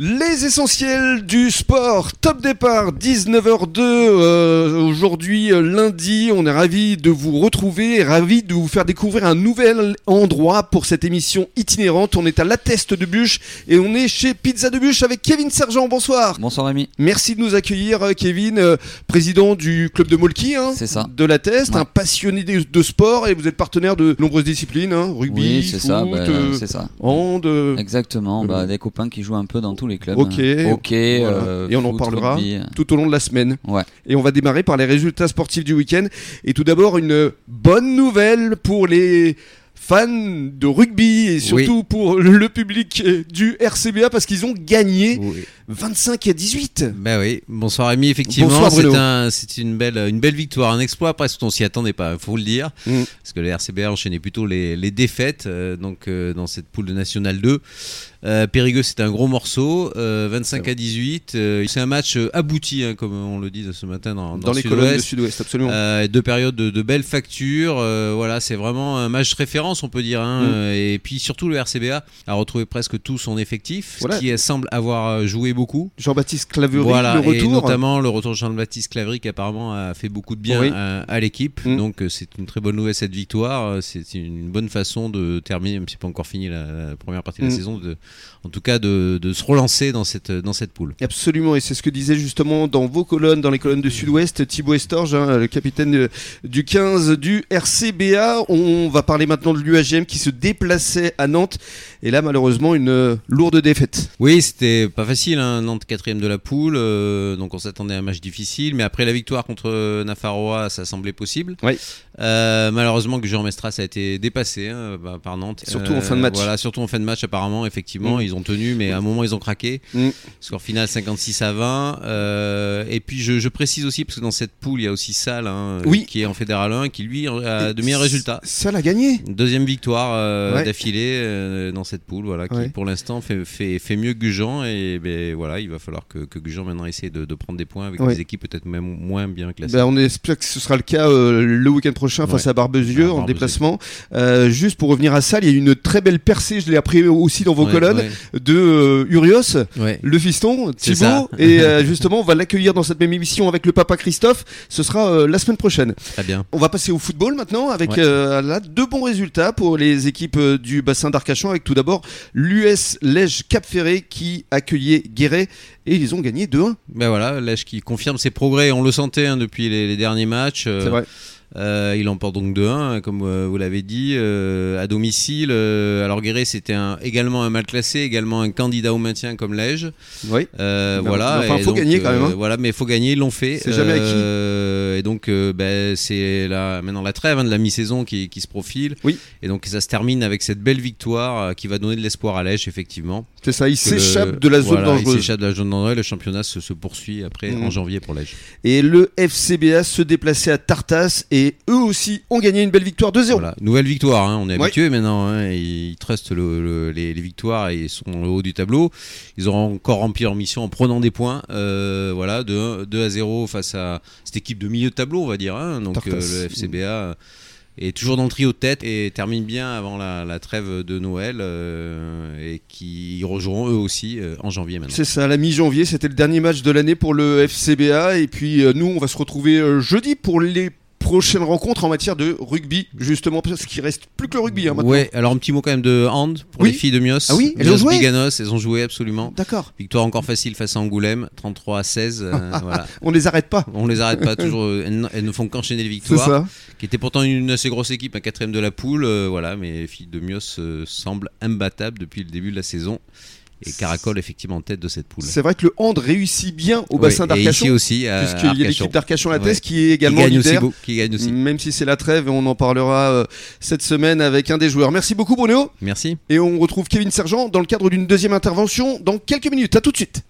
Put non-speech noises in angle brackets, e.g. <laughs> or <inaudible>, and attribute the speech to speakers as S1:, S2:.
S1: Les essentiels du sport, top départ, 19h02, euh, aujourd'hui euh, lundi, on est ravi de vous retrouver, ravi de vous faire découvrir un nouvel endroit pour cette émission itinérante. On est à La Teste de Bûche et on est chez Pizza de Bûche avec Kevin Sergent, bonsoir.
S2: Bonsoir Rémi.
S1: Merci de nous accueillir euh, Kevin, euh, président du club de Molki, hein,
S2: C'est ça.
S1: de La Teste,
S2: Ouais.
S1: un passionné de, de sport et vous êtes partenaire de nombreuses disciplines, hein, rugby,
S2: oui, c'est
S1: foot,
S2: ça. bah,
S1: euh,
S2: ça.
S1: hand,
S2: Exactement. Bah, des copains qui jouent un peu dans tous les clubs.
S1: Ok.
S2: hein. Ok.
S1: Voilà.
S2: euh,
S1: Et on en parlera.
S2: rugby, euh.
S1: tout au long de la semaine.
S2: Ouais.
S1: Et on va démarrer par les résultats sportifs du week-end. Et tout d'abord, une bonne nouvelle pour les fans de rugby et surtout pour le public du RCBA parce qu'ils ont gagné
S3: Oui.
S1: 25 à 18.
S3: Bah oui, bonsoir Rémi, effectivement, c'est un, c'est une belle, une belle victoire, un exploit presque, on s'y attendait pas, faut le dire,
S1: Mm.
S3: parce que le RCBA enchaînait plutôt les, les défaites, euh, donc euh, dans cette poule de National 2. Euh, Périgueux, c'était un gros morceau, euh, 25 à 18. euh, c'est un match abouti, hein, comme on le dit ce matin dans,
S1: Dans,
S3: le
S1: les colonnes de
S3: Sud-Ouest.
S1: Absolument.
S3: Deux périodes de, de belles factures. voilà, c'est vraiment un match référence, on peut dire. hein,
S1: Mm.
S3: euh, Et puis surtout, le RCBA a retrouvé presque tout son effectif,
S1: Voilà.
S3: ce qui semble avoir euh, joué beaucoup.
S1: Jean-Baptiste Claverie,
S3: Voilà,
S1: le
S3: et
S1: retour.
S3: notamment le retour de Jean-Baptiste Clavry qui apparemment a fait beaucoup de bien
S1: Oui.
S3: à, à l'équipe.
S1: Mm.
S3: Donc euh, c'est une très bonne nouvelle cette victoire. Euh, C'est une bonne façon de terminer, même si c'est pas encore fini la, la première partie de la
S1: Mm.
S3: saison, de, en tout cas de, de se relancer dans cette, dans cette poule.
S1: Absolument, et c'est ce que disait justement dans vos colonnes, dans les colonnes de Sud-Ouest, Thibaut Estorge, hein, le capitaine euh, du 15 du RCBA. On va parler maintenant de l'UAGM qui se déplaçait à Nantes, et là malheureusement une euh, lourde défaite.
S3: Oui, c'était pas facile, hein, Nantes quatrième de la poule, euh, donc on s'attendait à un match difficile, mais après la victoire contre euh, Nafarroa, ça semblait possible.
S1: Oui.
S3: Euh, malheureusement que Jean Mestras a été dépassé hein, bah, par Nantes.
S1: Surtout en fin de match.
S3: Voilà, surtout en fin de match apparemment, effectivement,
S1: Mm.
S3: ils ont tenu, mais à un moment ils ont craqué.
S1: Mm.
S3: Score final 56 à 20. euh, et puis je, je précise aussi, parce que dans cette poule, il y a aussi Salle, hein,
S1: Oui.
S3: qui est en Fédéral 1, qui lui a de meilleurs résultats.
S1: Ça l'a gagné.
S3: Une Deuxième victoire euh,
S1: Ouais.
S3: d'affilée euh, dans cette poule, voilà, qui
S1: Ouais.
S3: pour l'instant fait, fait, fait mieux que Gujan. Et ben, voilà, il va falloir que, que Gujan maintenant essaie de, de prendre des points avec
S1: Ouais.
S3: des équipes peut-être même moins bien classées.
S1: Ben, on espère que ce sera le cas euh, le week-end prochain face à Barbezieux en déplacement. Juste pour revenir à ça, il y a eu une très belle percée, je l'ai appris aussi dans vos colonnes, de Urios. le fiston Thibaut et <laughs> justement on va l'accueillir dans cette même émission avec le papa Christophe ce sera la semaine prochaine
S3: Très bien.
S1: on va passer au football maintenant avec là deux bons résultats pour les équipes euh, du bassin d'Arcachon avec tout d'abord l'US Lège Cap Ferré qui accueillait Guéret et ils ont gagné 2-1
S3: Ben voilà, Lèche qui confirme ses progrès. On le sentait hein, depuis les, les derniers matchs. Euh,
S1: c'est vrai
S3: Euh, il emporte donc 2-1, hein, comme euh, vous l'avez dit, euh, à domicile. Euh, alors Guéret, c'était un- également un mal classé, également un candidat au maintien comme Lège.
S1: oui
S3: voilà.
S1: enfin, faut gagner quand même, hein.
S3: Voilà, mais il faut gagner, ils l'ont fait.
S1: C'est jamais acquis.
S3: Et donc, ben, c'est la, maintenant la trêve hein, de la mi-saison qui, qui se profile.
S1: Oui.
S3: Et donc, ça se termine avec cette belle victoire qui va donner de l'espoir à Lège, effectivement.
S1: c'est ça il s'échappe de la zone
S3: voilà, Il
S1: dangereuse
S3: s'échappe de la zone dangereuse. Le championnat se, se poursuit après
S1: Mhm.
S3: en janvier pour Lège.
S1: et le FCBA se déplaçait à Tartas et eux aussi ont gagné une belle victoire 2-0
S3: Voilà, nouvelle victoire, hein, on est
S1: Ouais.
S3: habitué maintenant, hein, ils trustent le- le- les, les victoires et sont au haut du tableau. Ils auront encore rempli leur mission en prenant des points, euh, voilà, de 2 à 0 face à cette équipe de milieu de tableau, on va dire. hein. donc euh, le FCBA est toujours dans le trio de tête et termine bien avant la, la trêve de Noël euh, et qui rejoueront eux aussi euh, en janvier maintenant.
S1: C'est ça, la mi-janvier, c'était le dernier match de l'année pour le FCBA. Et puis euh, nous, on va se retrouver euh, jeudi pour les prochaines rencontres en matière de rugby, justement, parce qu'il reste plus que le rugby hein, maintenant.
S3: Ouais, alors un petit mot quand même de hand pour
S1: Oui.
S3: les filles de Mios.
S1: Ah oui, elles
S3: Mios
S1: ont joué
S3: Biganos, elles ont joué absolument.
S1: D'accord,
S3: Victoire encore facile face à Angoulême, 33 à 16. euh, <laughs> voilà.
S1: on les arrête pas.
S3: On les arrête pas <laughs> toujours, euh, elles, ne font qu'enchaîner les
S1: C'est
S3: victoires.
S1: ça.
S3: Qui était pourtant une assez grosse équipe, un quatrième de la poule. euh, voilà, mais les filles de Mios euh, semblent imbattables depuis le début de la saison. Et Caracol effectivement en tête de cette poule.
S1: C'est vrai que le hand réussit bien au
S3: Oui,
S1: bassin
S3: ici
S1: d'Arcachon,
S3: aussi, à
S1: puisqu'il y a l'équipe d'Arcachon la
S3: Ouais.
S1: Teste qui est
S3: qui
S1: également
S3: gagne aussi,
S1: leader.
S3: beau- qui gagne aussi.
S1: Même si c'est la trêve, et on en parlera euh, cette semaine avec un des joueurs. Merci beaucoup Bruno,
S3: Merci.
S1: et on retrouve Kevin Sergent dans le cadre d'une deuxième intervention dans quelques minutes. À tout de suite.